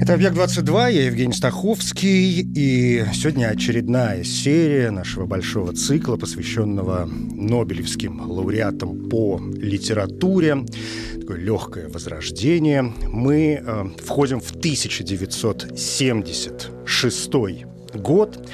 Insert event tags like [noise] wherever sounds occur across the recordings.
Это «Объект-22», я Евгений Стаховский, и сегодня очередная серия нашего большого цикла, посвященного Нобелевским лауреатам по литературе. Такое легкое возрождение. Мы э, входим в 1976 год,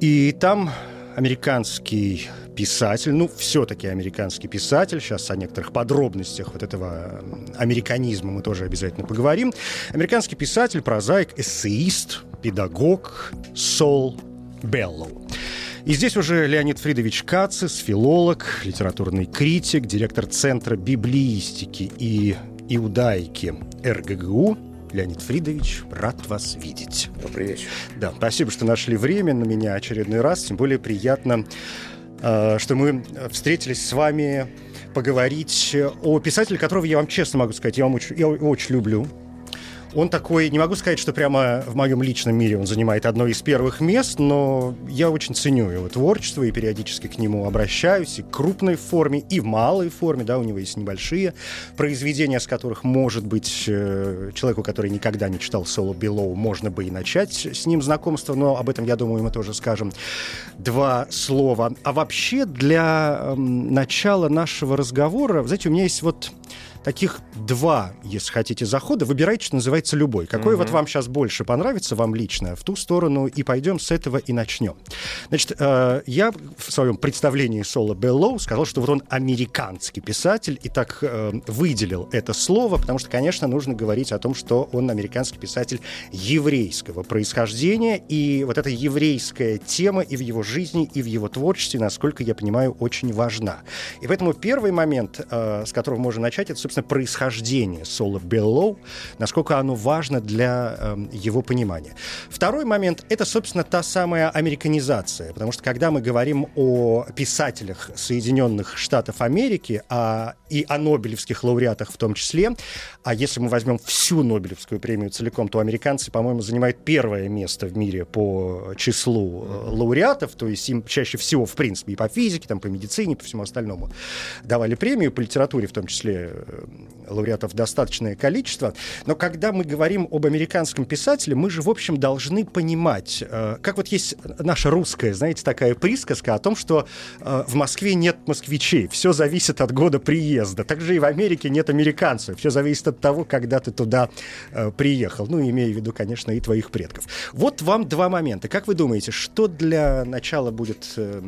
и там американский писатель, ну, все-таки американский писатель, сейчас о некоторых подробностях вот этого американизма мы тоже обязательно поговорим. Американский писатель, прозаик, эссеист, педагог Сол Беллоу. И здесь уже Леонид Фридович Кацис, филолог, литературный критик, директор Центра библиистики и иудаики РГГУ, Леонид Фридович, рад вас видеть. Добрый вечер. Да, спасибо, что нашли время на меня очередной раз. Тем более приятно, что мы встретились с вами поговорить о писателе, которого я вам честно могу сказать, я, вам очень, я очень люблю. Он такой, не могу сказать, что прямо в моем личном мире он занимает одно из первых мест, но я очень ценю его творчество и периодически к нему обращаюсь и в крупной форме, и в малой форме, да, у него есть небольшие произведения, с которых, может быть, э, человеку, который никогда не читал Соло Белоу, можно бы и начать с ним знакомство, но об этом, я думаю, мы тоже скажем два слова. А вообще, для эм, начала нашего разговора, знаете, у меня есть вот таких два, если хотите, захода. Выбирайте, что называется, любой. Какой вот вам сейчас больше понравится, вам лично, в ту сторону, и пойдем с этого и начнем. Значит, э, я в своем представлении Соло Беллоу сказал, что вот он американский писатель, и так э, выделил это слово, потому что, конечно, нужно говорить о том, что он американский писатель еврейского происхождения, и вот эта еврейская тема и в его жизни, и в его творчестве, насколько я понимаю, очень важна. И поэтому первый момент, э, с которого можно начать, это, собственно, происхождение Соло Беллоу, насколько оно важно для э, его понимания. Второй момент — это, собственно, та самая американизация, потому что когда мы говорим о писателях Соединенных Штатов Америки а, и о нобелевских лауреатах в том числе, а если мы возьмем всю Нобелевскую премию целиком, то американцы, по-моему, занимают первое место в мире по числу э, лауреатов, то есть им чаще всего, в принципе, и по физике, там, по медицине, по всему остальному давали премию, по литературе в том числе э, лауреатов достаточное количество. Но когда мы говорим об американском писателе, мы же, в общем, должны понимать, э, как вот есть наша русская, знаете, такая присказка о том, что э, в Москве нет москвичей, все зависит от года приезда. Также и в Америке нет американцев, все зависит от того, когда ты туда э, приехал. Ну, имея в виду, конечно, и твоих предков. Вот вам два момента. Как вы думаете, что для начала будет э,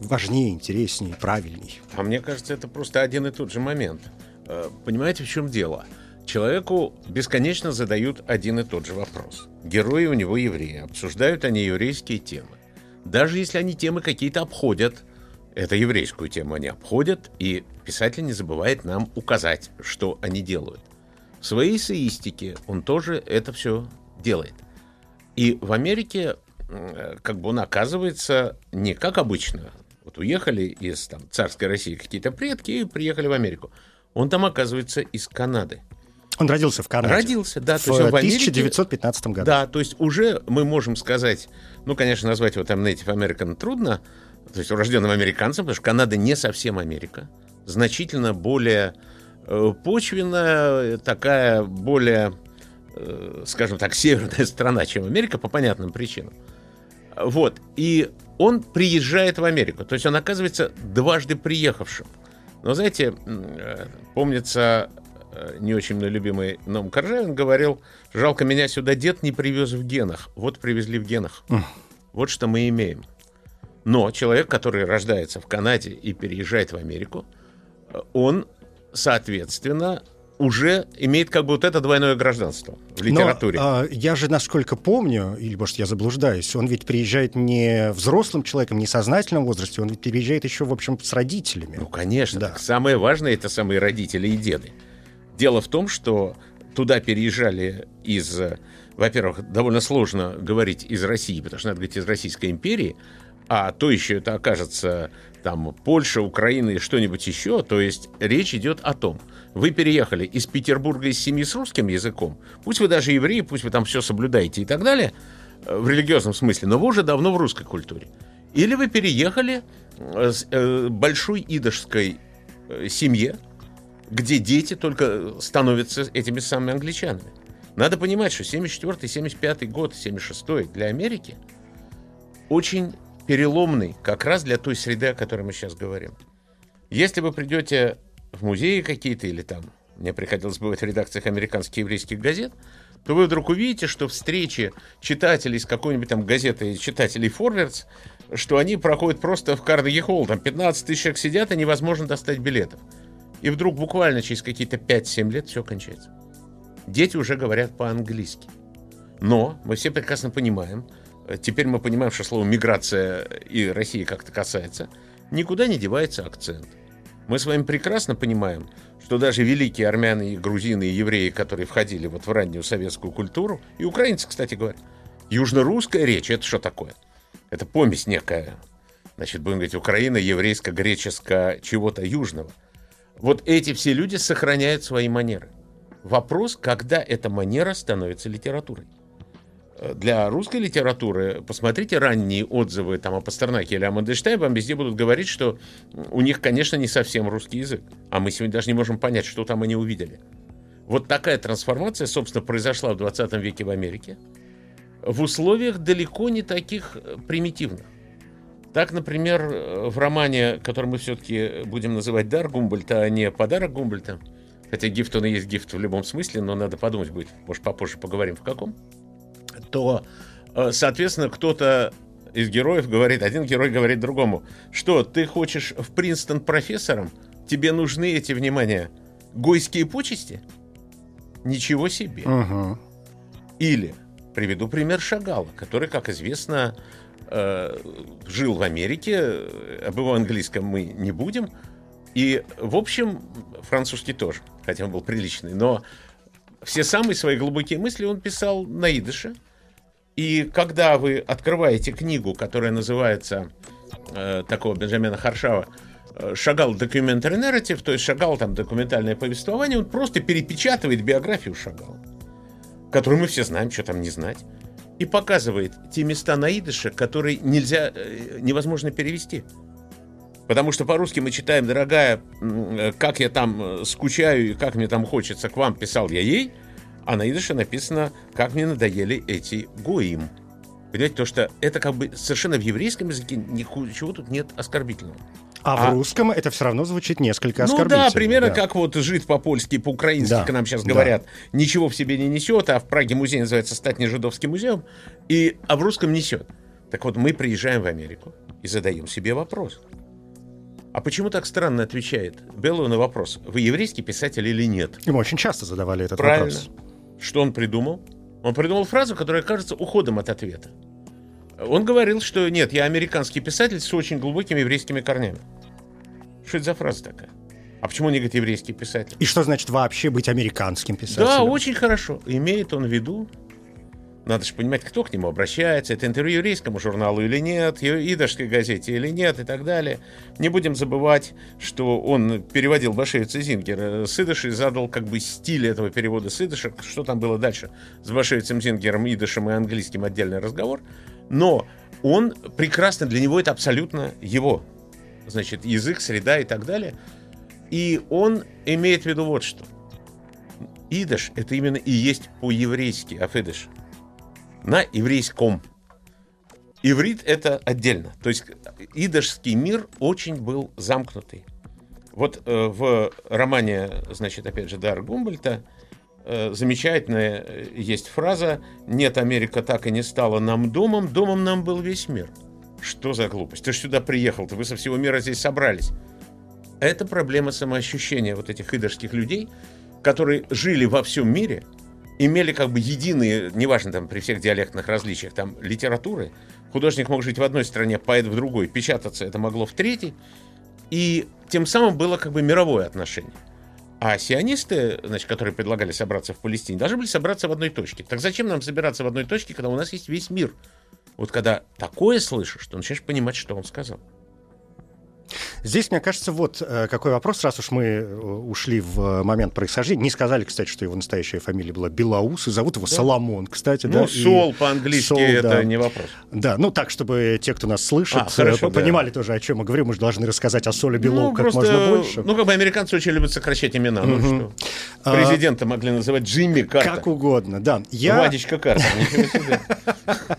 важнее, интереснее, правильней? А мне кажется, это просто один и тот же момент. Э, Понимаете, в чем дело? Человеку бесконечно задают один и тот же вопрос. Герои у него евреи, обсуждают они еврейские темы. Даже если они темы какие-то обходят, это еврейскую тему они обходят, и писатель не забывает нам указать, что они делают. В своей эссеистике он тоже это все делает. И в Америке э, как бы он оказывается не как обычно. Вот уехали из там, царской России какие-то предки и приехали в Америку. Он там оказывается из Канады. Он родился в Канаде. Родился, да. В то есть в Америке- 1915 году. Да, то есть уже мы можем сказать, ну, конечно, назвать его там Native American трудно, то есть урожденным американцем, потому что Канада не совсем Америка, значительно более э, почвенная, такая более, э, скажем так, северная страна, чем Америка, по понятным причинам. Вот, и он приезжает в Америку, то есть он оказывается дважды приехавшим. Но знаете, э, помнится, э, не очень мной любимый Ном Коржавин говорил, жалко меня сюда дед не привез в генах. Вот привезли в генах. Вот что мы имеем. Но человек, который рождается в Канаде и переезжает в Америку, э, он, соответственно, уже имеет как бы вот это двойное гражданство в литературе. Но, а, я же, насколько помню, или, может, я заблуждаюсь, он ведь приезжает не взрослым человеком, не в сознательном возрасте, он ведь приезжает еще, в общем, с родителями. Ну, конечно. Да. самое важное это самые родители и деды. Дело в том, что туда переезжали из, э, во-первых, довольно сложно говорить из России, потому что надо говорить из Российской империи, а то еще это окажется там Польша, Украина и что-нибудь еще, то есть речь идет о том, вы переехали из Петербурга из семьи с русским языком, пусть вы даже евреи, пусть вы там все соблюдаете и так далее, э, в религиозном смысле, но вы уже давно в русской культуре. Или вы переехали э, с э, большой идышской семье, где дети только становятся этими самыми англичанами. Надо понимать, что 74 75 год, 76 для Америки очень переломный как раз для той среды, о которой мы сейчас говорим. Если вы придете в музеи какие-то или там, мне приходилось бывать в редакциях американских еврейских газет, то вы вдруг увидите, что встречи читателей с какой-нибудь там газетой, читателей Forwards, что они проходят просто в Карнеги Холл, там 15 тысяч человек сидят, и невозможно достать билетов. И вдруг буквально через какие-то 5-7 лет все кончается. Дети уже говорят по-английски. Но мы все прекрасно понимаем, теперь мы понимаем, что слово «миграция» и России как-то касается, никуда не девается акцент. Мы с вами прекрасно понимаем, что даже великие армяне, и грузины и евреи, которые входили вот в раннюю советскую культуру, и украинцы, кстати говоря, южно-русская речь, это что такое? Это помесь некая, значит, будем говорить, Украина, еврейско-греческо, чего-то южного. Вот эти все люди сохраняют свои манеры. Вопрос, когда эта манера становится литературой для русской литературы, посмотрите ранние отзывы там, о Пастернаке или о Мандельштейне, вам везде будут говорить, что у них, конечно, не совсем русский язык. А мы сегодня даже не можем понять, что там они увидели. Вот такая трансформация, собственно, произошла в 20 веке в Америке в условиях далеко не таких э, примитивных. Так, например, э, в романе, который мы все-таки будем называть «Дар Гумбольта», а не «Подарок Гумбольта», хотя гифт он и есть гифт в любом смысле, но надо подумать будет, может, попозже поговорим в каком – то, э, соответственно, кто-то из героев говорит, один герой говорит другому, что ты хочешь в Принстон профессором? Тебе нужны эти, внимания, гойские почести? Ничего себе. Угу. Или, приведу пример Шагала, который, как известно, э, жил в Америке, об его английском мы не будем, и, в общем, французский тоже, хотя он был приличный, но все самые свои глубокие мысли он писал на идыше, и когда вы открываете книгу, которая называется э, такого Бенджамина Харшава э, Шагал Documentary Narrative, то есть Шагал там документальное повествование, он просто перепечатывает биографию Шагала, которую мы все знаем, что там не знать, и показывает те места на идыше, которые нельзя, э, невозможно перевести. Потому что по-русски мы читаем, дорогая, э, как я там скучаю и как мне там хочется к вам, писал я ей – а на идыше написано «Как мне надоели эти гоим». Понимаете, то что это как бы совершенно в еврейском языке ничего тут нет оскорбительного. А, а в русском это все равно звучит несколько оскорбительно. Ну да, примерно да. как вот жид по-польски, по-украински, да, к нам сейчас да. говорят, ничего в себе не несет, а в Праге музей называется «Статний жидовский музеем», и, а в русском несет. Так вот, мы приезжаем в Америку и задаем себе вопрос. А почему так странно отвечает Беллу на вопрос, вы еврейский писатель или нет? Ему очень часто задавали этот Правильно. вопрос. Что он придумал? Он придумал фразу, которая кажется уходом от ответа. Он говорил, что нет, я американский писатель с очень глубокими еврейскими корнями. Что это за фраза такая? А почему не говорит еврейский писатель? И что значит вообще быть американским писателем? Да, очень хорошо. Имеет он в виду надо же понимать, кто к нему обращается, это интервью еврейскому журналу или нет, идашской газете или нет и так далее. Не будем забывать, что он переводил Башевица Зингера с идыши, задал как бы стиль этого перевода с идыша, что там было дальше с Башевицем Зингером, идышем и английским отдельный разговор. Но он прекрасно, для него это абсолютно его, значит, язык, среда и так далее. И он имеет в виду вот что. Идыш — это именно и есть по-еврейски, афидыш — на еврейском. Иврит это отдельно. То есть идышский мир очень был замкнутый. Вот э, в романе, значит, опять же, Дар Гумбольта э, замечательная э, есть фраза «Нет, Америка так и не стала нам домом, домом нам был весь мир». Что за глупость? Ты же сюда приехал, ты вы со всего мира здесь собрались. Это проблема самоощущения вот этих идышских людей, которые жили во всем мире – имели как бы единые, неважно там при всех диалектных различиях, там литературы. Художник мог жить в одной стране, поэт в другой, печататься это могло в третьей. И тем самым было как бы мировое отношение. А сионисты, значит, которые предлагали собраться в Палестине, должны были собраться в одной точке. Так зачем нам собираться в одной точке, когда у нас есть весь мир? Вот когда такое слышишь, то начинаешь понимать, что он сказал. Здесь, мне кажется, вот э, какой вопрос, раз уж мы э, ушли в момент происхождения. Не сказали, кстати, что его настоящая фамилия была Белаус, и зовут его да. Соломон, кстати. Ну, да, Сол и... по-английски Сол, это да. не вопрос. Да, ну так, чтобы те, кто нас слышит, а, хорошо, понимали да. тоже, о чем мы говорим. Мы же должны рассказать о Соле Белоу ну, как просто, можно больше. Ну, как бы американцы очень любят сокращать имена. Ну, что? А, Президента могли называть Джимми Картер. Как угодно, да. Я... Вадичка Картер, [laughs]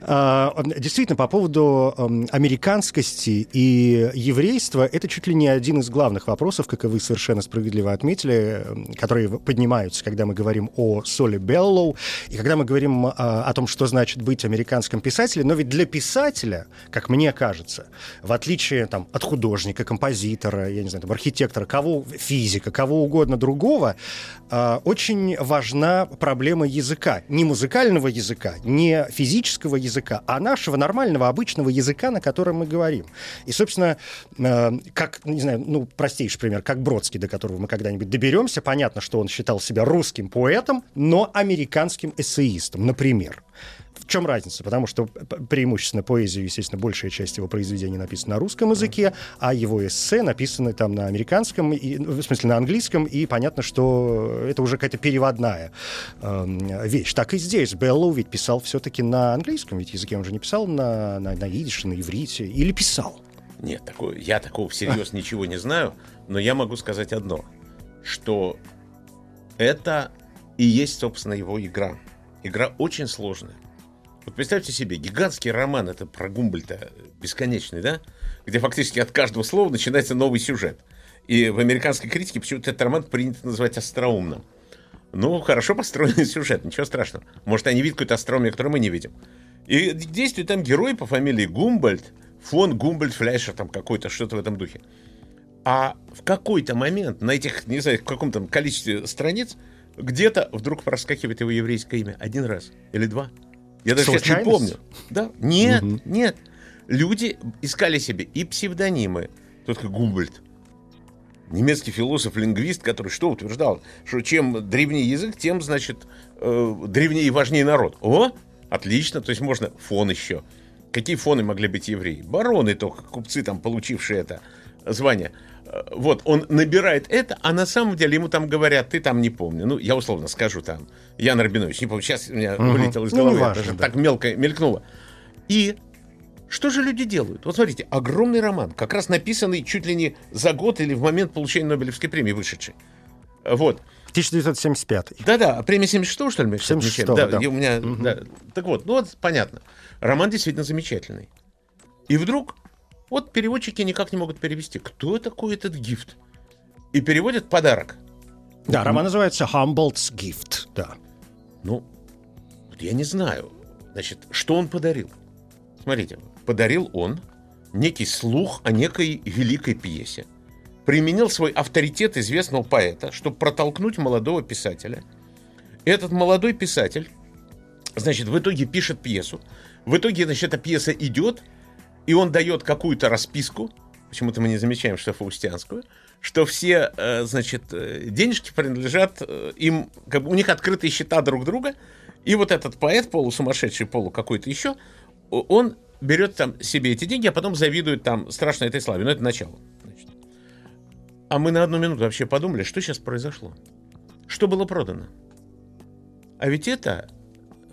а, Действительно, по поводу эм, американскости и еврейства, это чуть ли не один из главных вопросов, как и вы совершенно справедливо отметили, которые поднимаются, когда мы говорим о Соле Беллоу, и когда мы говорим а, о том, что значит быть американским писателем. Но ведь для писателя, как мне кажется, в отличие там, от художника, композитора, я не знаю, там, архитектора, кого, физика, кого угодно другого, а, очень важна проблема языка. Не музыкального языка, не физического языка, а нашего нормального, обычного языка, на котором мы говорим. И, собственно, как, не знаю, ну, простейший пример, как Бродский, до которого мы когда-нибудь доберемся, понятно, что он считал себя русским поэтом, но американским эссеистом, например. В чем разница? Потому что преимущественно поэзия, естественно, большая часть его произведений написана на русском языке, а его эссе написаны там на американском, и, ну, в смысле на английском, и понятно, что это уже какая-то переводная э, вещь. Так и здесь. Беллоу ведь писал все-таки на английском, ведь языке он же не писал на, на, на идише, на иврите, или писал? Нет, такое, я такого всерьез [laughs] ничего не знаю, но я могу сказать одно, что это и есть, собственно, его игра. Игра очень сложная. Вот представьте себе, гигантский роман, это про Гумбольта бесконечный, да? Где фактически от каждого слова начинается новый сюжет. И в американской критике почему-то этот роман принято называть остроумным. Ну, хорошо построенный [laughs] сюжет, ничего страшного. Может, они видят какую-то остроумие, которую мы не видим. И действует там герой по фамилии Гумбольд, фон Гумбольд Фляшер там какой-то, что-то в этом духе. А в какой-то момент на этих, не знаю, в каком-то количестве страниц где-то вдруг проскакивает его еврейское имя. Один раз или два. Я даже сейчас не помню. Да? Нет, угу. нет. Люди искали себе и псевдонимы. Тот как Гумбольд. Немецкий философ-лингвист, который что утверждал? Что чем древнее язык, тем, значит, э, древнее и важнее народ. О, отлично, то есть можно фон еще. Какие фоны могли быть евреи? Бароны только, купцы там, получившие это звание. Э, вот, он набирает это, а на самом деле ему там говорят, ты там не помню. Ну, я условно скажу там, Ян Рабинович, не помню, сейчас у меня угу. вылетело из ну, головы, ну, важно, да. так мелко мелькнуло. И что же люди делают? Вот смотрите, огромный роман, как раз написанный чуть ли не за год или в момент получения Нобелевской премии вышедший. Вот. 1975. Да-да, премия 76 что ли? 76 да, да. у меня, угу. да. Так вот, ну вот понятно. Роман действительно замечательный. И вдруг, вот переводчики никак не могут перевести, кто такой этот гифт. И переводят подарок. Да, ну, роман называется Humboldt's Gift, да. Ну, вот я не знаю, значит, что он подарил. Смотрите, подарил он некий слух о некой великой пьесе применил свой авторитет известного поэта, чтобы протолкнуть молодого писателя. Этот молодой писатель, значит, в итоге пишет пьесу. В итоге, значит, эта пьеса идет, и он дает какую-то расписку, почему-то мы не замечаем, что фаустианскую, что все, э, значит, э, денежки принадлежат э, им, как бы у них открытые счета друг друга, и вот этот поэт, полусумасшедший, полу какой-то еще, он берет там себе эти деньги, а потом завидует там страшно этой славе. Но это начало. А мы на одну минуту вообще подумали, что сейчас произошло. Что было продано? А ведь это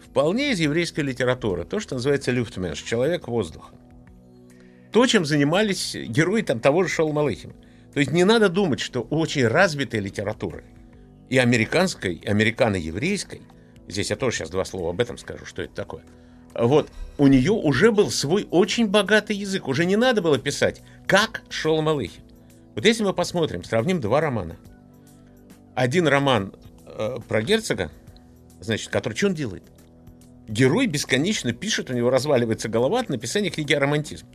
вполне из еврейской литературы. То, что называется люфтменш, человек воздуха. То, чем занимались герои там, того же Шоу Малыхина. То есть не надо думать, что у очень развитой литературы и американской, и американо-еврейской, здесь я тоже сейчас два слова об этом скажу, что это такое, вот, у нее уже был свой очень богатый язык. Уже не надо было писать, как Шоу Малыхин. Вот если мы посмотрим, сравним два романа. Один роман э, про герцога, значит, который что он делает? Герой бесконечно пишет, у него разваливается голова от написания книги о романтизме.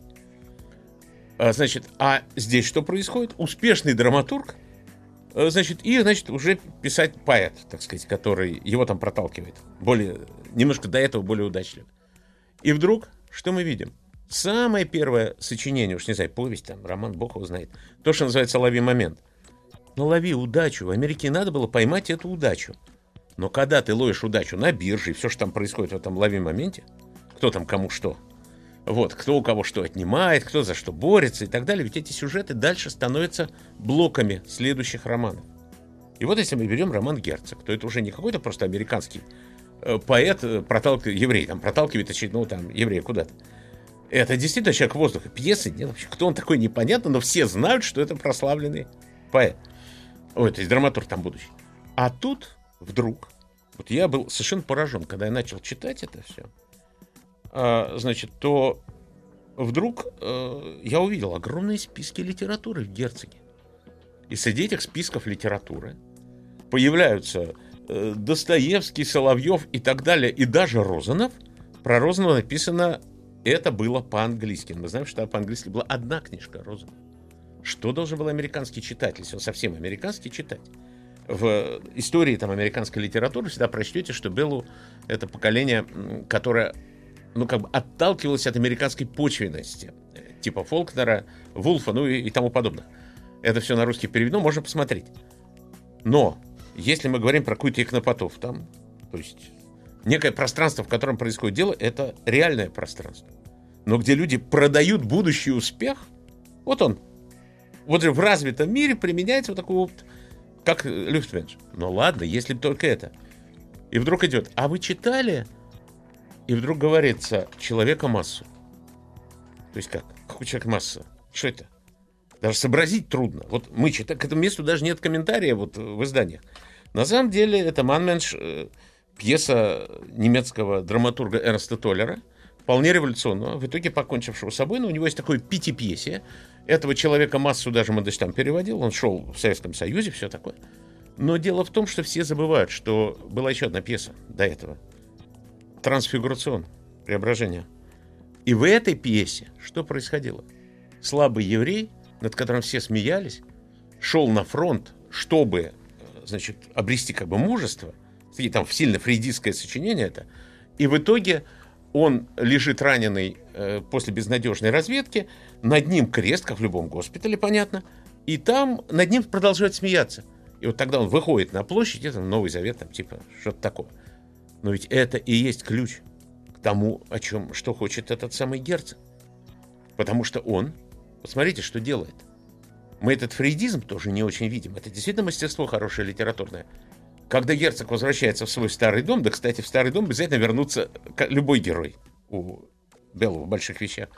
А, значит, а здесь что происходит? Успешный драматург, э, значит, и, значит, уже писать поэт, так сказать, который его там проталкивает. Более, немножко до этого более удачливый. И вдруг, что мы видим? Самое первое сочинение, уж не знаю, повесть, там, роман, бог его знает, то, что называется «Лови момент». Ну, лови удачу. В Америке надо было поймать эту удачу. Но когда ты ловишь удачу на бирже, и все, что там происходит в этом лови моменте, кто там кому что, вот, кто у кого что отнимает, кто за что борется и так далее, ведь эти сюжеты дальше становятся блоками следующих романов. И вот если мы берем роман Герцог, то это уже не какой-то просто американский э, поэт, э, проталкивает, еврей, там, проталкивает очередного там еврея куда-то. Это действительно человек воздуха. Пьесы нет вообще. Кто он такой, непонятно, но все знают, что это прославленный поэт. Ой, то есть драматург там будущий. А тут вдруг, вот я был совершенно поражен, когда я начал читать это все, а, значит, то вдруг э, я увидел огромные списки литературы в Герцоге. И среди этих списков литературы появляются э, Достоевский, Соловьев и так далее, и даже Розанов. Про Розанова написано это было по-английски. Мы знаем, что по-английски была одна книжка Розанова. Что должен был американский читатель, если он совсем американский, читать? В истории там, американской литературы всегда прочтете, что Беллу — это поколение, которое ну, как бы отталкивалось от американской почвенности, типа Фолкнера, Вулфа, ну и, и тому подобное. Это все на русский переведено, можно посмотреть. Но если мы говорим про какую-то там, то есть некое пространство, в котором происходит дело, это реальное пространство. Но где люди продают будущий успех, вот он. Вот в развитом мире применяется вот такой вот, как Люфтвенш. Ну ладно, если только это. И вдруг идет, а вы читали? И вдруг говорится, человека массу. То есть как? Какой человек масса? Что это? Даже сообразить трудно. Вот мы читаем, к этому месту даже нет комментария вот в изданиях. На самом деле это Манменш э, пьеса немецкого драматурга Эрнста Толлера, вполне революционного, в итоге покончившего с собой, но у него есть такое пяти-пьесе. Этого человека массу даже Мандельштам переводил, он шел в Советском Союзе, все такое. Но дело в том, что все забывают, что была еще одна пьеса до этого. Трансфигурацион, преображение. И в этой пьесе что происходило? Слабый еврей, над которым все смеялись, шел на фронт, чтобы э, значит, обрести как бы мужество – и там сильно фрейдистское сочинение это, и в итоге он лежит раненый э, после безнадежной разведки, над ним крест, как в любом госпитале, понятно, и там над ним продолжают смеяться. И вот тогда он выходит на площадь, это Новый Завет, там типа что-то такое. Но ведь это и есть ключ к тому, о чем, что хочет этот самый герцог. Потому что он, посмотрите, что делает. Мы этот фрейдизм тоже не очень видим. Это действительно мастерство хорошее литературное. Когда герцог возвращается в свой старый дом, да, кстати, в старый дом обязательно вернуться любой герой у Белла в больших вещах.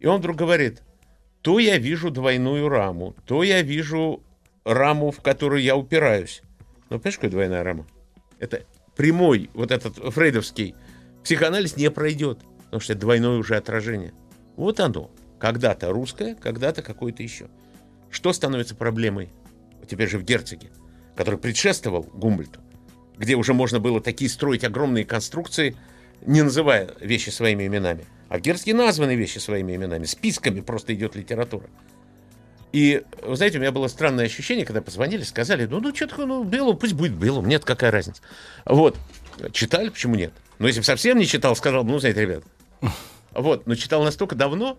И он вдруг говорит, то я вижу двойную раму, то я вижу раму, в которую я упираюсь. Ну, понимаешь, какая двойная рама? Это прямой, вот этот фрейдовский психоанализ не пройдет, потому что это двойное уже отражение. Вот оно. Когда-то русское, когда-то какое-то еще. Что становится проблемой теперь же в герцоге? Который предшествовал Гумбольту, где уже можно было такие строить огромные конструкции, не называя вещи своими именами. А Герцки названы вещи своими именами, списками просто идет литература. И, вы знаете, у меня было странное ощущение, когда позвонили, сказали, ну, ну, что такое, ну, Белу, пусть будет Белу, нет, какая разница. Вот. Читали, почему нет? Но если бы совсем не читал, сказал бы, ну, знаете, ребят. Вот, но читал настолько давно,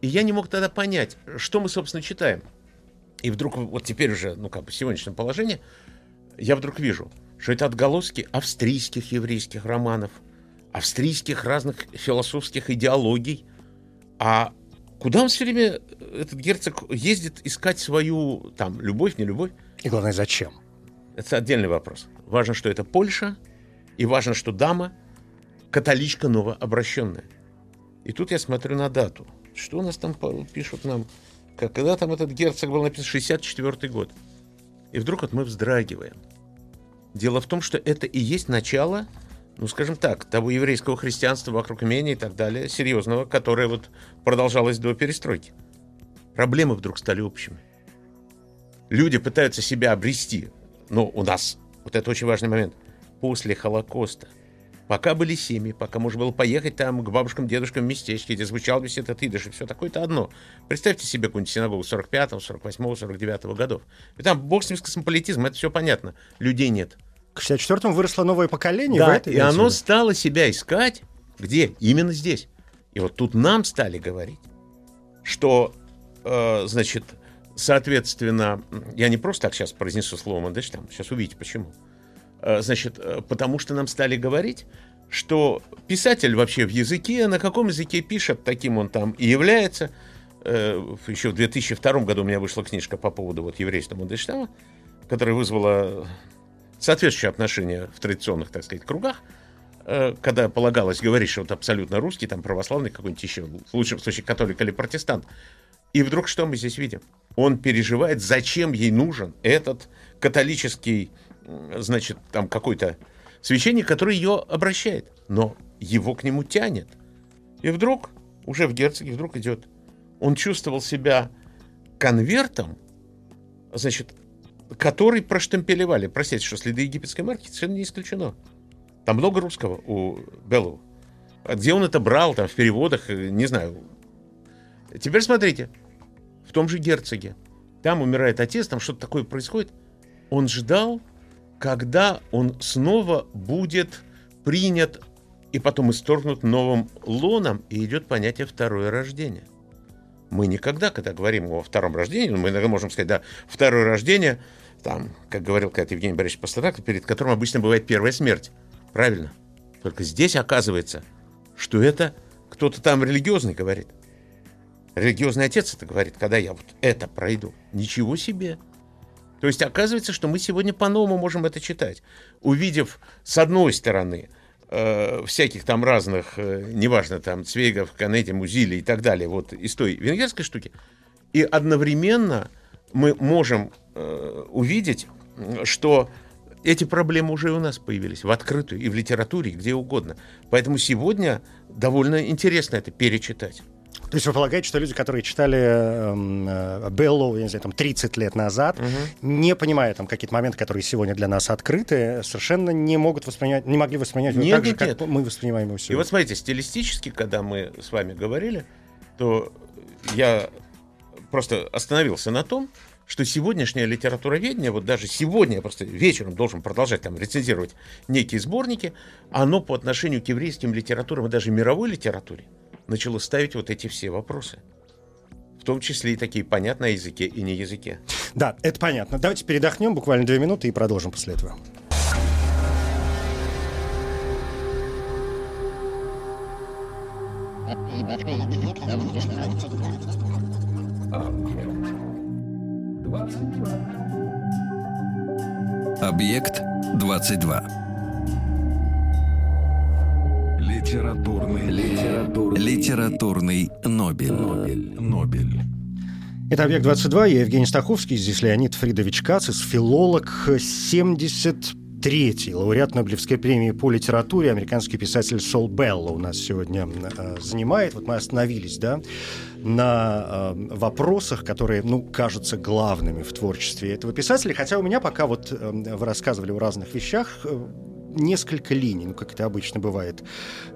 и я не мог тогда понять, что мы, собственно, читаем. И вдруг, вот теперь уже, ну, как бы в сегодняшнем положении, я вдруг вижу, что это отголоски австрийских еврейских романов, австрийских разных философских идеологий. А куда он все время, этот герцог, ездит искать свою, там, любовь, не любовь? И главное, зачем? Это отдельный вопрос. Важно, что это Польша, и важно, что дама католичка новообращенная. И тут я смотрю на дату. Что у нас там пишут нам? Когда там этот герцог был написан? 64 год. И вдруг вот мы вздрагиваем. Дело в том, что это и есть начало, ну, скажем так, того еврейского христианства вокруг имения и так далее, серьезного, которое вот продолжалось до перестройки. Проблемы вдруг стали общими. Люди пытаются себя обрести, но у нас, вот это очень важный момент, после Холокоста – Пока были семьи, пока можно было поехать там к бабушкам, дедушкам в местечке, где звучал весь этот идыш и все такое-то одно. Представьте себе какую-нибудь синагогу 45-го, 48-го, 49-го годов. И там бог с ним с космополитизмом, это все понятно. Людей нет. К 64-му выросло новое поколение? Да, и оно стало себя искать. Где? Именно здесь. И вот тут нам стали говорить, что, э, значит, соответственно, я не просто так сейчас произнесу слово Мандельштам, сейчас увидите почему. Э, значит, э, потому что нам стали говорить, что писатель вообще в языке, на каком языке пишет, таким он там и является. Э, еще в 2002 году у меня вышла книжка по поводу вот еврейства Мандельштама, которая вызвала соответствующее отношение в традиционных, так сказать, кругах, когда полагалось говорить, что вот абсолютно русский, там православный какой-нибудь еще, в лучшем случае католик или протестант. И вдруг что мы здесь видим? Он переживает, зачем ей нужен этот католический, значит, там какой-то священник, который ее обращает. Но его к нему тянет. И вдруг, уже в герцоге, вдруг идет. Он чувствовал себя конвертом, значит, который проштемпелевали. Простите, что следы египетской марки совершенно не исключено. Там много русского у Беллоу. А где он это брал, там, в переводах, э, не знаю. Теперь смотрите, в том же герцоге. Там умирает отец, там что-то такое происходит. Он ждал, когда он снова будет принят и потом исторгнут новым лоном, и идет понятие второе рождение. Мы никогда, когда говорим о втором рождении, мы иногда можем сказать, да, второе рождение, там, как говорил когда Евгений Борисович Пастернак, перед которым обычно бывает первая смерть. Правильно. Только здесь оказывается, что это кто-то там религиозный говорит. Религиозный отец это говорит, когда я вот это пройду. Ничего себе. То есть оказывается, что мы сегодня по-новому можем это читать. Увидев, с одной стороны, э, всяких там разных, э, неважно, там, Цвейгов, Канети, Музили и так далее, вот из той венгерской штуки, и одновременно мы можем э, увидеть, что эти проблемы уже у нас появились в открытую и в литературе, и где угодно. Поэтому сегодня довольно интересно это перечитать. То есть вы полагаете, что люди, которые читали эм, э, Беллу, я не знаю, там 30 лет назад, угу. не понимая там какие-то моменты, которые сегодня для нас открыты, совершенно не могут воспринять, не могли воспринять нет, так нет, же, нет. как мы воспринимаем его сегодня. И вот смотрите, стилистически, когда мы с вами говорили, то я просто остановился на том, что сегодняшнее литературоведение, вот даже сегодня я просто вечером должен продолжать там рецензировать некие сборники, оно по отношению к еврейским литературам и даже мировой литературе начало ставить вот эти все вопросы. В том числе и такие понятные языке и не языке. Да, это понятно. Давайте передохнем буквально две минуты и продолжим после этого. Объект 22. Литературный, литературный, Литературный Нобель. Нобель. Нобель. Это «Объект-22», я Евгений Стаховский, здесь Леонид Фридович Кацис, филолог, 73-й лауреат Нобелевской премии по литературе, американский писатель Сол Белло у нас сегодня э, занимает. Вот мы остановились, да, на э, вопросах, которые, ну, кажутся главными в творчестве этого писателя, хотя у меня пока вот э, вы рассказывали о разных вещах, э, несколько линий, ну, как это обычно бывает,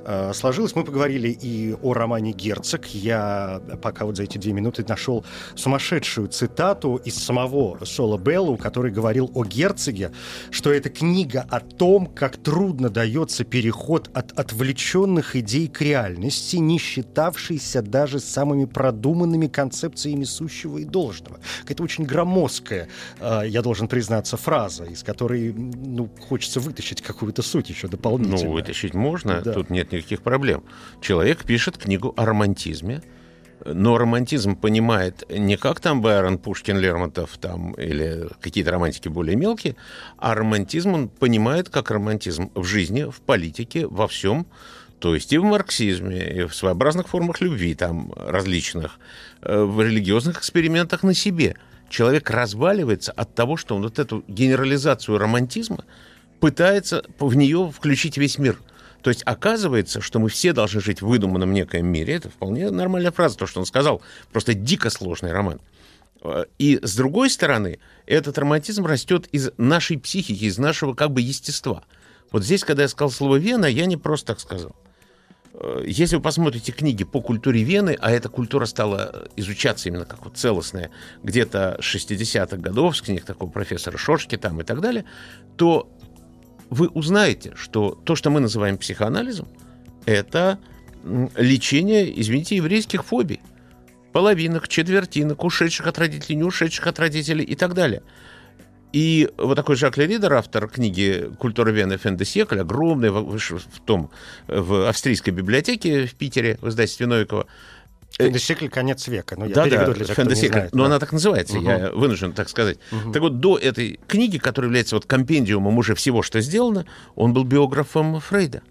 э, сложилось. Мы поговорили и о романе «Герцог». Я пока вот за эти две минуты нашел сумасшедшую цитату из самого Соло Беллу, который говорил о «Герцоге», что это книга о том, как трудно дается переход от отвлеченных идей к реальности, не считавшейся даже самыми продуманными концепциями сущего и должного. Это очень громоздкая, э, я должен признаться, фраза, из которой ну, хочется вытащить какую какую-то суть еще дополнительно. Ну, вытащить можно, Да. тут нет никаких проблем. Человек пишет книгу о романтизме, но романтизм понимает не как там Байрон, Пушкин, Лермонтов там, или какие-то романтики более мелкие, а романтизм он понимает как романтизм в жизни, в политике, во всем, то есть и в марксизме, и в своеобразных формах любви там различных, э, в религиозных экспериментах на себе. Человек разваливается от того, что он вот эту генерализацию романтизма пытается в нее включить весь мир. То есть оказывается, что мы все должны жить в выдуманном некоем мире. Это вполне нормальная фраза, то, что он сказал. Просто дико сложный роман. Э, И с другой стороны, этот романтизм растет из нашей психики, из нашего как бы естества. Вот здесь, когда я сказал слово «Вена», я не просто так сказал. Э, Если вы посмотрите книги по культуре Вены, а эта культура стала изучаться именно как вот целостная где-то с 60-х годов, с книг такого профессора Шошки там и так далее, то вы узнаете, что то, что мы называем психоанализом, это лечение, извините, еврейских фобий. половинок, четвертинок, ушедших от родителей, не ушедших от родителей и так далее. И вот такой Жак Леридер, автор книги «Культура Вены Фендесекль», огромный, вышел в том, в австрийской библиотеке в Питере, в издательстве Новикова, Фендесекль конец века. Ну, я да, да, для тех, Фендесекль. знает, Но да. она так называется, Мгм. я вынужден так сказать. Мгм. Так вот, до этой книги, которая является вот компендиумом уже всего, что сделано, он был биографом Фрейда.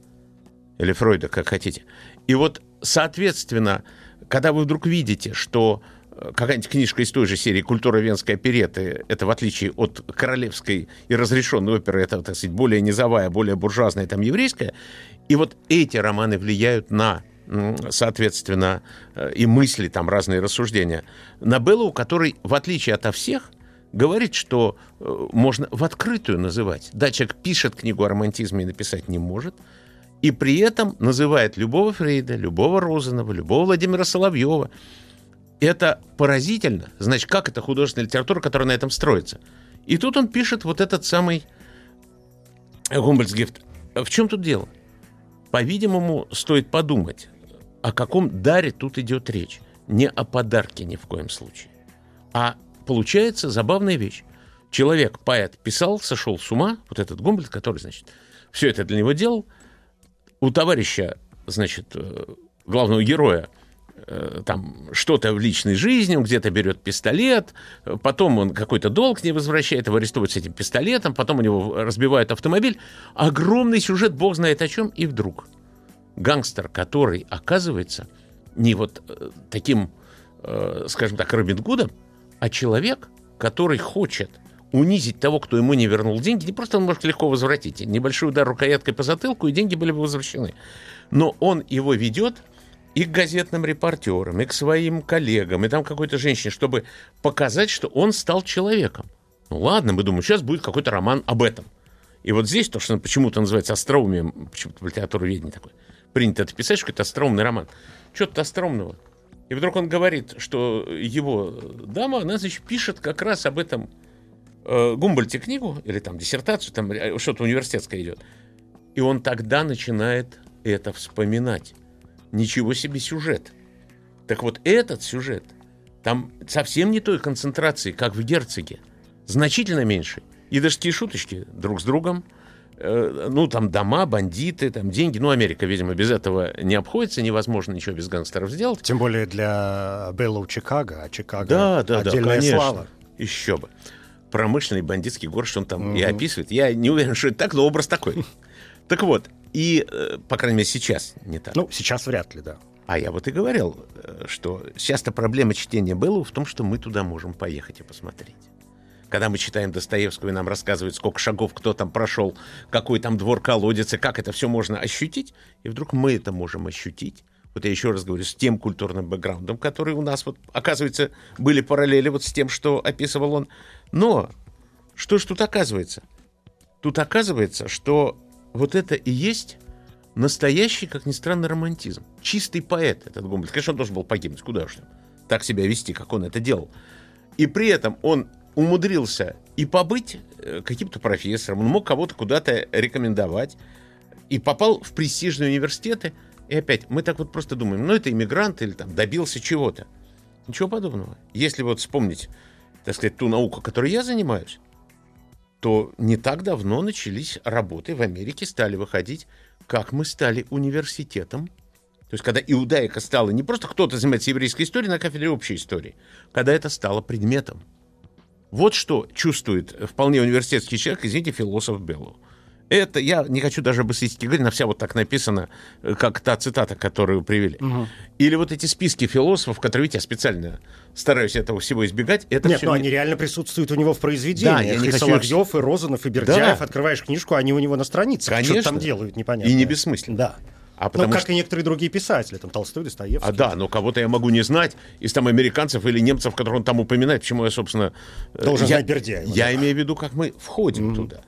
Или Фройда, как хотите. И вот, соответственно, когда вы вдруг видите, что э, какая-нибудь книжка из той же серии «Культура венской опереты» это, в отличие от королевской и разрешенной оперы, это, так сказать, более низовая, более буржуазная, там, еврейская, и вот эти романы влияют на соответственно, э, и мысли, там разные рассуждения. На Беллу, который, в отличие от всех, говорит, что э, можно в открытую называть. Да, человек пишет книгу о романтизме и написать не может, и при этом называет любого Фрейда, любого Розанова, любого Владимира Соловьева. Это поразительно. Значит, как это художественная литература, которая на этом строится? И тут он пишет вот этот самый Гумбольцгефт. В чем тут дело? По-видимому, стоит подумать, о каком даре тут идет речь. Не о подарке ни в коем случае. А получается забавная вещь. Человек, поэт, писал, сошел с ума, вот этот Гумбольд, который, значит, все это для него делал. У товарища, значит, э, главного героя, э, там что-то в личной жизни, он где-то берет пистолет, потом он какой-то долг не возвращает, его арестуют с этим пистолетом, потом у него разбивают автомобиль. Огромный сюжет, бог знает о чем, и вдруг гангстер, который оказывается не вот э, таким, э, скажем так, Робин Гудом, а человек, который хочет унизить того, кто ему не вернул деньги, не просто он может легко возвратить. Небольшой удар рукояткой по затылку, и деньги были бы возвращены. Но он его ведет и к газетным репортерам, и к своим коллегам, и там какой-то женщине, чтобы показать, что он стал человеком. Ну ладно, мы думаем, сейчас будет какой-то роман об этом. И вот здесь то, что почему-то называется остроумием, почему-то в литературоведении такое, принято это писать, что это остроумный роман. Что-то остроумного. И вдруг он говорит, что его дама, она, значит, пишет как раз об этом э, Гумбольте книгу, или там диссертацию, там э, что-то университетское идет. И он тогда начинает это вспоминать. Ничего себе сюжет. Так вот этот сюжет, там совсем не той концентрации, как в «Герцоге». Значительно меньше. И даже такие шуточки друг с другом. Э, ну, там дома, бандиты, там деньги. Ну, Америка, видимо, без этого не обходится. Невозможно ничего без гангстеров сделать. Тем более для Беллоу Чикаго, а Чикаго Да, да, да, отдельная конечно. слава. Еще бы. Промышленный бандитский город, что он там и Мгм. описывает. Я не уверен, что это так, но образ такой. [laughs] Так вот, и, э, по крайней мере, сейчас не так. Ну, сейчас вряд ли, да. А я вот и говорил, э, что часто проблема чтения Беллу в том, что мы туда можем поехать и посмотреть. Когда мы читаем Достоевского, и нам рассказывают, сколько шагов кто там прошел, какой там двор колодец, и как это все можно ощутить, и вдруг мы это можем ощутить. Вот я еще раз говорю, с тем культурным бэкграундом, который у нас, вот, оказывается, были параллели вот с тем, что описывал он. Но что ж тут оказывается? Тут оказывается, что вот это и есть настоящий, как ни странно, романтизм. Чистый поэт этот Гумбольд. Конечно, он должен был погибнуть. Куда уж там. Так себя вести, как он это делал. И при этом он умудрился и побыть э, каким-то профессором, он мог кого-то куда-то рекомендовать, и попал в престижные университеты. И опять, мы так вот просто думаем, ну это иммигрант или там добился чего-то. Ничего подобного. Если вот вспомнить, так сказать, ту науку, которой я занимаюсь, то не так давно начались работы в Америке, стали выходить, как мы стали университетом. То есть, когда иудаика стала не просто кто-то занимается еврейской историей на кафедре общей истории, когда это стало предметом. Вот что чувствует вполне университетский человек, извините, философ Беллу. Это, я не хочу даже об эстетике говорить, на вся вот так написано, э, как та цитата, которую привели. Или вот эти списки философов, которые, видите, я специально стараюсь этого всего избегать. Это Нет, всё ну не- они реально присутствуют у него в произведениях. Да, я не и хочу Соловьев, и Розанов, и Бердяев. Да. Открываешь книжку, они у него на страницах. Конечно. Что там делают, непонятно. И не бессмысленно. Да. А Ну, потому как что- и некоторые другие писатели, там Толстой, Достоевский. А да, но кого-то я могу не знать из там американцев или немцев, которых он там упоминает, почему я, собственно... э, Должен я, знать Бердяева, Я да. имею в виду, как мы входим туда.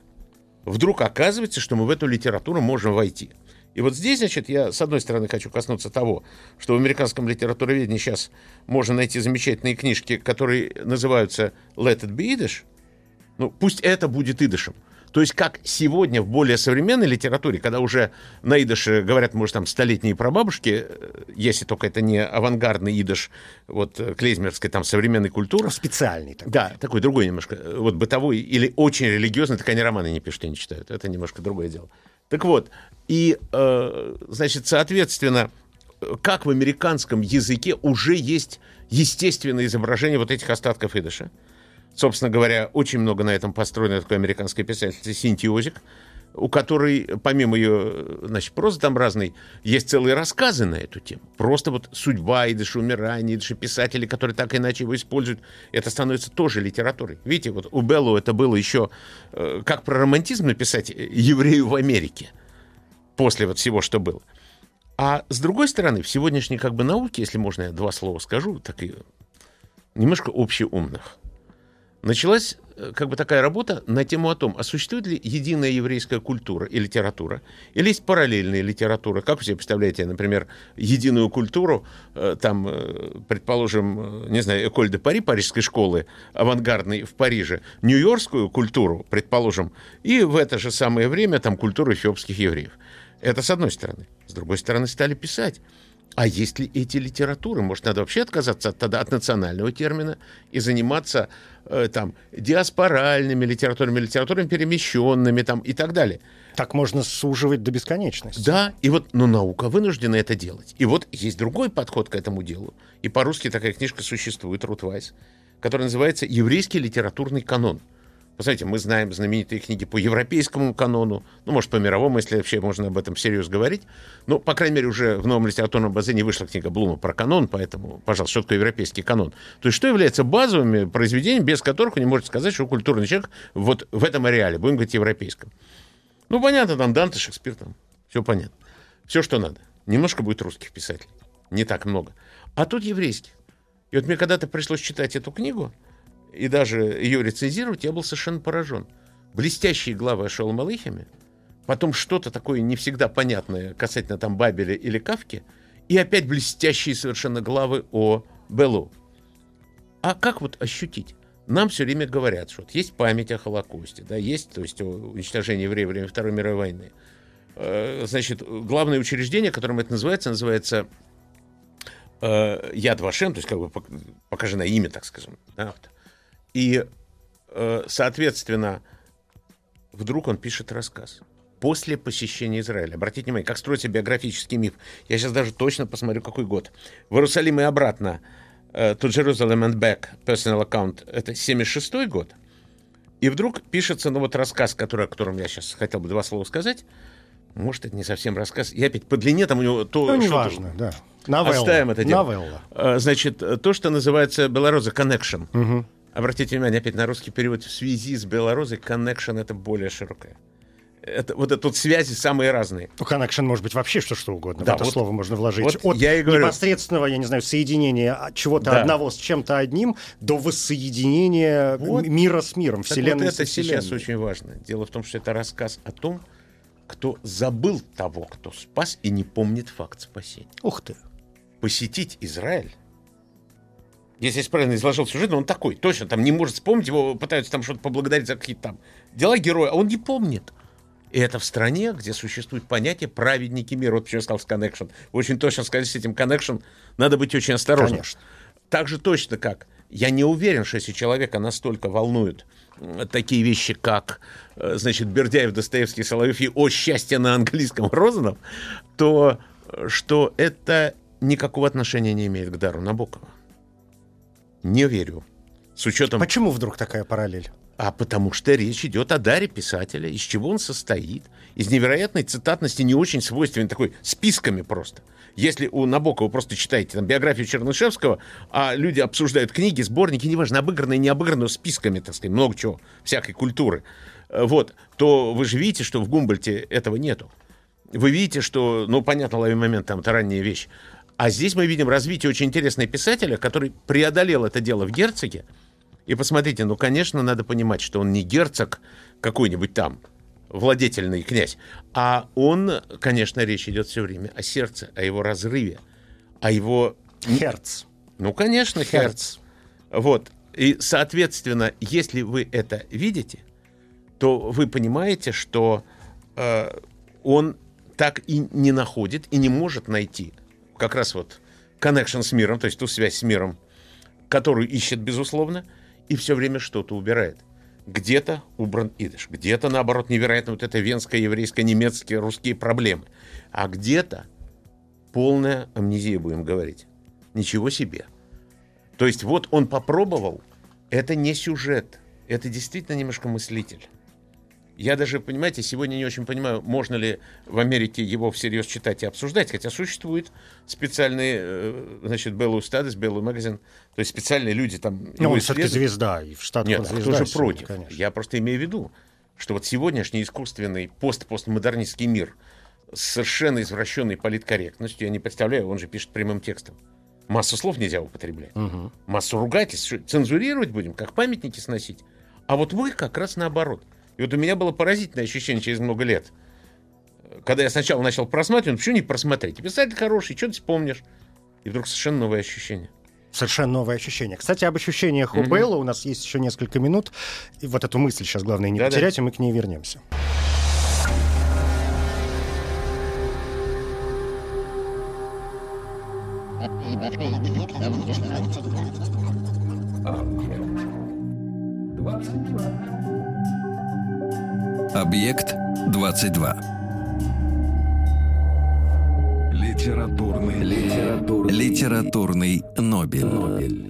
Вдруг оказывается, что мы в эту литературу можем войти. И вот здесь, значит, я, с одной стороны, хочу коснуться того, что в американском литературоведении сейчас можно найти замечательные книжки, которые называются «Let it be Yiddish», Ну, пусть это будет идышем. То есть как сегодня в более современной литературе, когда уже на идыше говорят, может, там столетние прабабушки, э, если только это не авангардный идыш вот э, клейзмерской там современной культуры. Ну, специальный такой. Да, такой другой немножко, э, вот бытовой или очень религиозный, так они романы не пишут и не читают. Это немножко другое дело. Так вот, и, э, значит, соответственно, как в американском языке уже есть естественное изображение вот этих остатков идыша. Собственно говоря, очень много на этом построено такой американской писательницы Синти Озик, у которой, помимо ее, значит, прозы там разной, есть целые рассказы на эту тему. Просто вот судьба идыша, умирание идыша, писатели, которые так иначе его используют, это становится тоже литературой. Видите, вот у Беллу это было еще, э, как про романтизм написать еврею в Америке, после вот всего, что было. А с другой стороны, в сегодняшней как бы науке, если можно я два слова скажу, так и немножко общеумных, началась э, как бы такая работа на тему о том, а существует ли единая еврейская культура и литература, или есть параллельная литература. Как вы себе представляете, например, единую культуру, э, там, э, предположим, не знаю, Эколь де Пари, парижской школы, авангардной в Париже, нью-йоркскую культуру, предположим, и в это же самое время там культуру эфиопских евреев. Это с одной стороны. С другой стороны, стали писать. А есть ли эти литературы? Может, надо вообще отказаться от, тогда от национального термина и заниматься э, там диаспоральными литературами, литературами перемещенными там и так далее. Так можно суживать до бесконечности. Да, и вот, но наука вынуждена это делать. И вот есть другой подход к этому делу. И по-русски такая книжка существует, Рут Вайс, которая называется «Еврейский литературный канон». Посмотрите, мы знаем знаменитые книги по европейскому канону, ну, может, по мировому, если вообще можно об этом всерьез говорить. Но, по крайней мере, уже в новом литературном базене вышла книга Блума про канон, поэтому, пожалуйста, что такое европейский канон? То есть, что является базовыми произведениями, без которых вы не можете сказать, что культурный человек вот в этом ареале, будем говорить, европейском. Ну, понятно, там Данте, Шекспир, там, все понятно. Все, что надо. Немножко будет русских писателей. Не так много. А тут еврейских. И вот мне когда-то пришлось читать эту книгу, и даже ее рецензировать, я был совершенно поражен. Блестящие главы о Шолом Алыхиме, потом что-то такое не всегда понятное касательно там Бабеля или Кавки, и опять блестящие совершенно главы о Беллу. А как вот ощутить? Нам все время говорят, что вот есть память о Холокосте, да, есть, то есть о уничтожении евреев во время Второй мировой войны. Э, значит, главное учреждение, которым это называется, называется э, Яд Вашем, то есть как бы покажи на имя, так скажем. Да, вот. И, э, соответственно, вдруг он пишет рассказ после посещения Израиля. Обратите внимание, как строится биографический миф. Я сейчас даже точно посмотрю, какой год. В Иерусалим и обратно. To Jerusalem and back, personal account. Это 76 год. И вдруг пишется, ну вот рассказ, который, о котором я сейчас хотел бы два слова сказать. Может, это не совсем рассказ. Я опять по длине там у него то, ну, что неважно, да. Новелла. Оставим это дело. Новелла. Uh, значит, то, что называется Белороза Connection. Угу. Обратите внимание, опять на русский перевод в связи с Белорозой connection это более широкое. Это, вот это тут связи самые разные. Ну, connection может быть вообще что, что угодно. Да, в это вот- слово можно вложить. вот От я и говорю. непосредственного, я не знаю, соединения чего-то Да. одного с чем-то одним до воссоединения Вот. мира с миром, Так вселенной вот это со вселенной. сейчас очень важно. Дело в том, что это рассказ о том, кто забыл того, кто спас и не помнит факт спасения. Ух ты. Посетить Израиль если я правильно изложил сюжет, но он такой, точно, там не может вспомнить, его пытаются там что-то поблагодарить за какие-то там дела героя, а он не помнит. И это в стране, где существует понятие праведники мира. Вот почему я сказал с connection. Вы очень точно сказали, с этим connection надо быть очень осторожным. Конечно. Так же точно как. Я не уверен, что если человека настолько волнуют м, такие вещи, как, э, значит, Бердяев, Достоевский, Соловьев и «О счастье» на английском [laughs] Розанов, то э, что это никакого отношения не имеет к дару Набокова. Не верю. С учетом... Почему вдруг такая параллель? А потому что речь идет о даре писателя, из чего он состоит, из невероятной цитатности, не очень свойственной, такой списками просто. Если у Набокова просто читаете там, биографию Чернышевского, а люди обсуждают книги, сборники, неважно, обыгранные, не обыгранные, но списками, так сказать, много чего, всякой культуры, э, вот, то вы же видите, что в Гумбольте этого нету. Вы видите, что, ну, понятно, лови момент, там, это ранняя вещь. А здесь мы видим развитие очень интересного писателя, который преодолел это дело в герцоге, и посмотрите, ну, конечно, надо понимать, что он не герцог какой-нибудь там, владетельный князь, а он, конечно, речь идет все время о сердце, о его разрыве, о его... Херц. Ну, конечно, Херц. Вот. И, соответственно, если вы это видите, то вы понимаете, что э, он так и не находит и не может найти как раз вот connection с миром, то есть ту связь с миром, которую ищет, безусловно, и все время что-то убирает. Где-то убран идыш, где-то, наоборот, невероятно вот это венское, еврейское, немецкие, русские проблемы. А где-то полная амнезия, будем говорить. Ничего себе. То есть вот он попробовал, это не сюжет, это действительно немножко мыслитель. Я даже, понимаете, сегодня не очень понимаю, можно ли в Америке его всерьез читать и обсуждать, хотя существуют специальные, э, значит, Беллу Стадис, Беллу Магазин, то есть специальные люди там... Ну, он все-таки звезда, и в Штатах Нет, он а звезда. кто же сегодня, против? конечно. Я просто имею в виду, что вот сегодняшний искусственный пост-постмодернистский мир с совершенно извращенной политкорректностью, я не представляю, он же пишет прямым текстом. Массу слов нельзя употреблять. Мгм. Массу ругательств. Цензурировать будем, как памятники сносить. А вот вы как раз наоборот. И вот у меня было поразительное ощущение через много лет. Когда я сначала начал просматривать, ну, почему не просмотреть? Писатель хороший, что ты вспомнишь? И вдруг совершенно новое ощущение. Совершенно новое ощущение. Кстати, об ощущениях у Мгм. Белла у нас есть еще несколько минут. И вот эту мысль сейчас главное не Да-да. потерять, и мы к ней вернемся. Объект 22. Литературный, литературный, Литературный Нобель.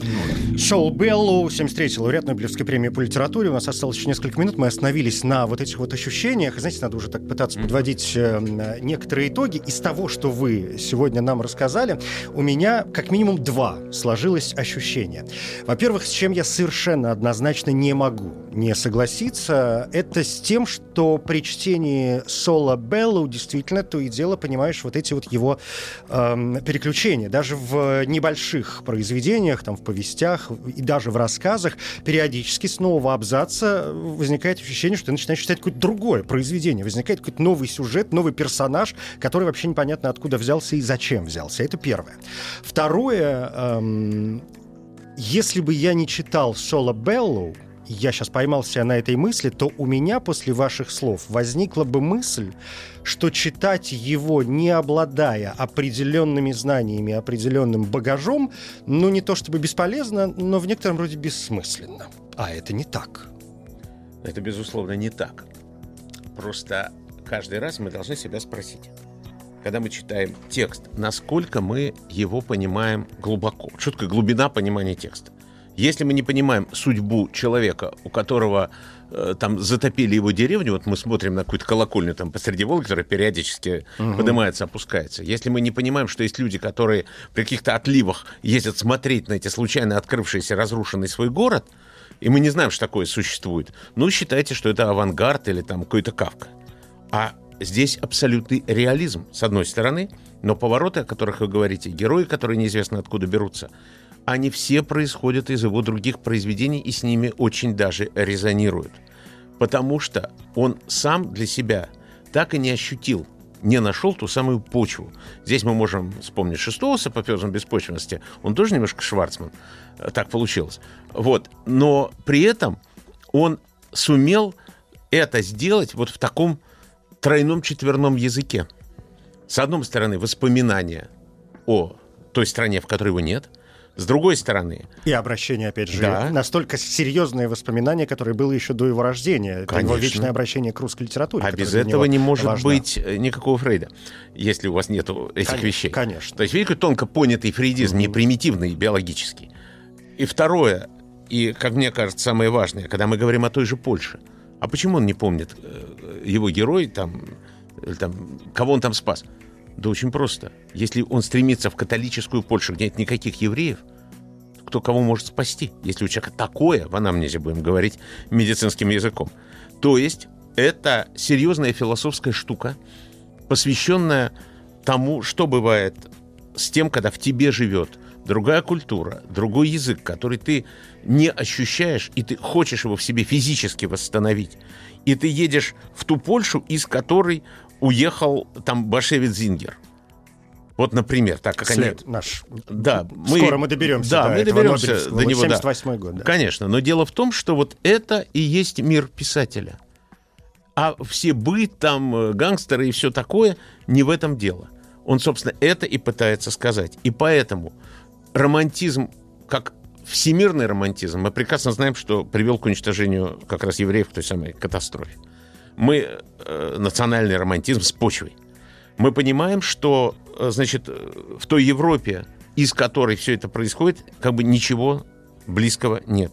Шоу Беллу, 73-й лауреат Нобелевской премии по литературе. У нас осталось еще несколько минут. Мы остановились на вот этих вот ощущениях. И, знаете, надо уже так пытаться подводить э, некоторые итоги. Из того, что вы сегодня нам рассказали, у меня как минимум два сложилось ощущения. Во-первых, с чем я совершенно однозначно не могу не согласиться, это с тем, что при чтении Соло Беллу действительно то и дело понимаешь вот эти вот его эм, переключения. Даже в небольших произведениях, там, в повестях и даже в рассказах периодически с нового абзаца возникает ощущение, что ты начинаешь читать какое-то другое произведение. Возникает какой-то новый сюжет, новый персонаж, который вообще непонятно откуда взялся и зачем взялся. Это первое. Второе, эм, если бы я не читал Соло Беллу, я сейчас поймал себя на этой мысли, то у меня после ваших слов возникла бы мысль, что читать его, не обладая определенными знаниями, определенным багажом, ну не то чтобы бесполезно, но в некотором роде бессмысленно. А это не так. Это, безусловно, не так. Просто каждый раз мы должны себя спросить, когда мы читаем текст, насколько мы его понимаем глубоко. Что такое глубина понимания текста? Если мы не понимаем судьбу человека, у которого э, там затопили его деревню, вот мы смотрим на какую-то колокольню там посреди Волги, которая периодически поднимается, опускается. Если мы не понимаем, что есть люди, которые при каких-то отливах ездят смотреть на эти случайно открывшиеся разрушенный свой город, и мы не знаем, что такое существует, ну, считайте, что это авангард или там какой-то кавка. А здесь абсолютный реализм, с одной стороны, но повороты, о которых вы говорите, герои, которые неизвестно откуда берутся, они все происходят из его других произведений и с ними очень даже резонируют. Потому что он сам для себя так и не ощутил, не нашел ту самую почву. Здесь мы можем вспомнить шестого с апофеозом беспочвенности. Он тоже немножко Шварцман. Так получилось. Вот. Но при этом он сумел это сделать вот в таком тройном четверном языке. С одной стороны, воспоминания о той стране, в которой его нет. С другой стороны, И обращение, опять же, Да. настолько серьезные воспоминания, которые было еще до его рождения. Это его Конечно. вечное обращение к русской литературе. а без этого не может важно. быть э, никакого Фрейда, если у вас нет этих Конечно, вещей. конечно. То есть, видите, тонко понятый фрейдизм, не примитивный, биологический. И второе, и, как мне кажется, самое важное, когда мы говорим о той же Польше, а почему он не помнит э, его герой, там, или там, кого он там спас? Да очень просто. Если он стремится в католическую Польшу, где нет никаких евреев, кто кого может спасти, если у человека такое, в анамнезе будем говорить медицинским языком. То есть это серьезная философская штука, посвященная тому, что бывает с тем, когда в тебе живет другая культура, другой язык, который ты не ощущаешь, и ты хочешь его в себе физически восстановить. И ты едешь в ту Польшу, из которой уехал там Башевец Зингер. Вот, например, так как След они... наш. Да, мы, Скоро мы доберемся да, до мы доберемся до него, да. 78 год, да. Конечно, но дело в том, что вот это и есть мир писателя. А все быт, там, э, гангстеры и все такое, не в этом дело. Он, собственно, это и пытается сказать. И поэтому романтизм, как всемирный романтизм, мы прекрасно знаем, что привел к уничтожению как раз евреев в той самой катастрофе. Мы э, национальный романтизм с почвой. Мы понимаем, что, э, значит, э, в той Европе, из которой все это происходит, как бы ничего близкого нет.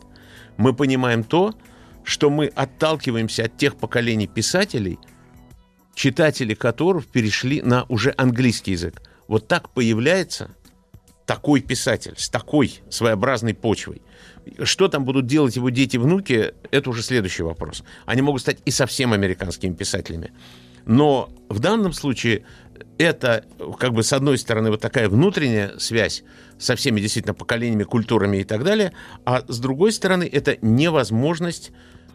Мы понимаем то, что мы отталкиваемся от тех поколений писателей, читатели которых перешли на уже английский язык. Вот так появляется такой писатель с такой своеобразной почвой. Что там будут делать его дети, внуки, это уже следующий вопрос. Они могут стать и совсем американскими писателями. Но в данном случае это, как бы, с одной стороны, вот такая внутренняя связь со всеми действительно поколениями, культурами и так далее, а с другой стороны, это невозможность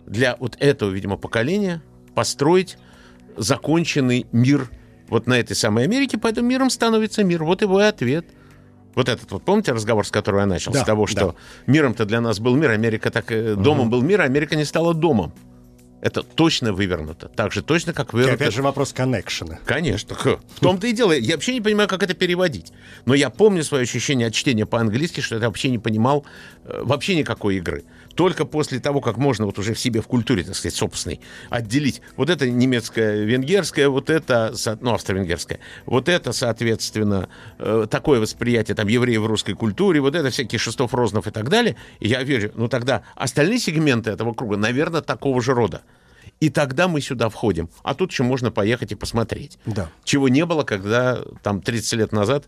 для вот этого, видимо, поколения построить законченный мир вот на этой самой Америке, поэтому миром становится мир. Вот его и ответ. Вот этот вот, помните разговор, с которого я начал? Да, с того, что миром-то для нас был мир, Америка так... э, Домом был мир, Америка не стала домом. Это точно вывернуто. Так же точно, как И вывернуто... опять же вопрос коннекшена. Конечно. В том-то и дело. Я вообще не понимаю, как это переводить. Но я помню свое ощущение от чтения по-английски, что я вообще не понимал э, вообще никакой игры. Только после того, как можно вот уже в себе в культуре, так сказать, собственной, отделить вот это немецкое, венгерское, вот это, ну, австро-венгерское, вот это, соответственно, э, такое восприятие там евреев в русской культуре, вот это всякие Шестов, Рознов и так далее. И я верю, ну тогда остальные сегменты этого круга, наверное, такого же рода. И тогда мы сюда входим. А тут еще можно поехать и посмотреть. Да. Чего не было, когда там 30 лет назад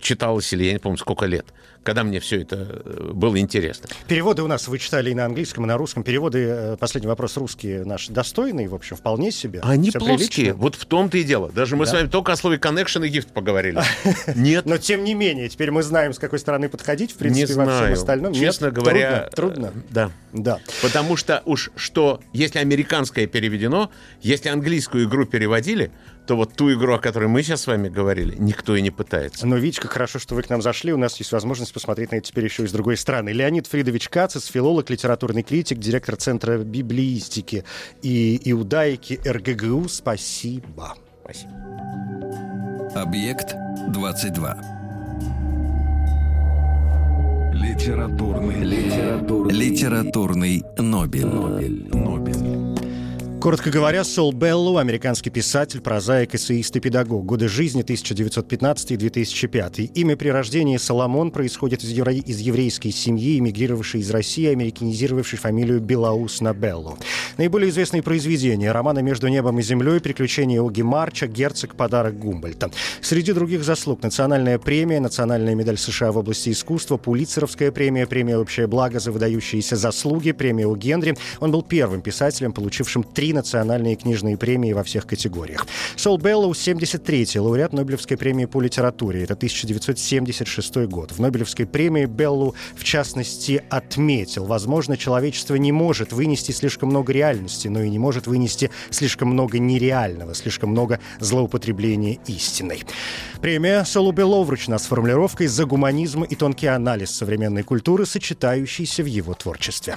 читалось, или я не помню, сколько лет, когда мне все это э, было интересно. Переводы у нас вы читали и на английском, и на русском. Переводы, э, последний вопрос, русские наши достойные, в общем, вполне себе. Они Всё плоские. прилично. Вот в том-то и дело. Даже мы с вами только о слове connection и gift поговорили. [laughs] Нет, Но тем не менее, теперь мы знаем, с какой стороны подходить, в не принципе, во всем остальном. Нет? Честно говоря, Трудно. э, трудно? Да. Да. Потому что уж что, если американское переведено, если английскую игру переводили, то вот ту игру, о которой мы сейчас с вами говорили, никто и не пытается. Но как хорошо, что вы к нам зашли. У нас есть возможность посмотреть на это теперь еще и с другой стороны. Леонид Фридович Кацис, филолог, литературный критик, директор Центра библиистики и иудаики РГГУ. Спасибо. Спасибо. Объект 22. Литературный, литературный, Литературный Нобель. Нобель. Коротко говоря, Сол Беллоу, американский писатель, прозаик, эссеист и педагог. Годы жизни 1915-2005. Имя при рождении Соломон происходит из, евре- из еврейской семьи, эмигрировавшей из России, американизировавшей фамилию Белоус на Беллоу. Наиболее известные произведения – романы «Между небом и землей», «Приключения Оги Марча», «Герцог. Подарок Гумбольдта». Среди других заслуг – национальная премия, национальная медаль США в области искусства, Пулитцеровская премия, премия «Общее благо» за выдающиеся заслуги, премия О. Генри. Он был первым писателем, получившим три национальные книжные премии во всех категориях. Сол Беллоу, 73-й, лауреат Нобелевской премии по литературе. Это 1976 год. В Нобелевской премии Беллоу, в частности, отметил, возможно, человечество не может вынести слишком много реальности, но и не может вынести слишком много нереального, слишком много злоупотребления истиной. Премия Солу Беллоу вручена с формулировкой «За гуманизм и тонкий анализ современной культуры, сочетающийся в его творчестве».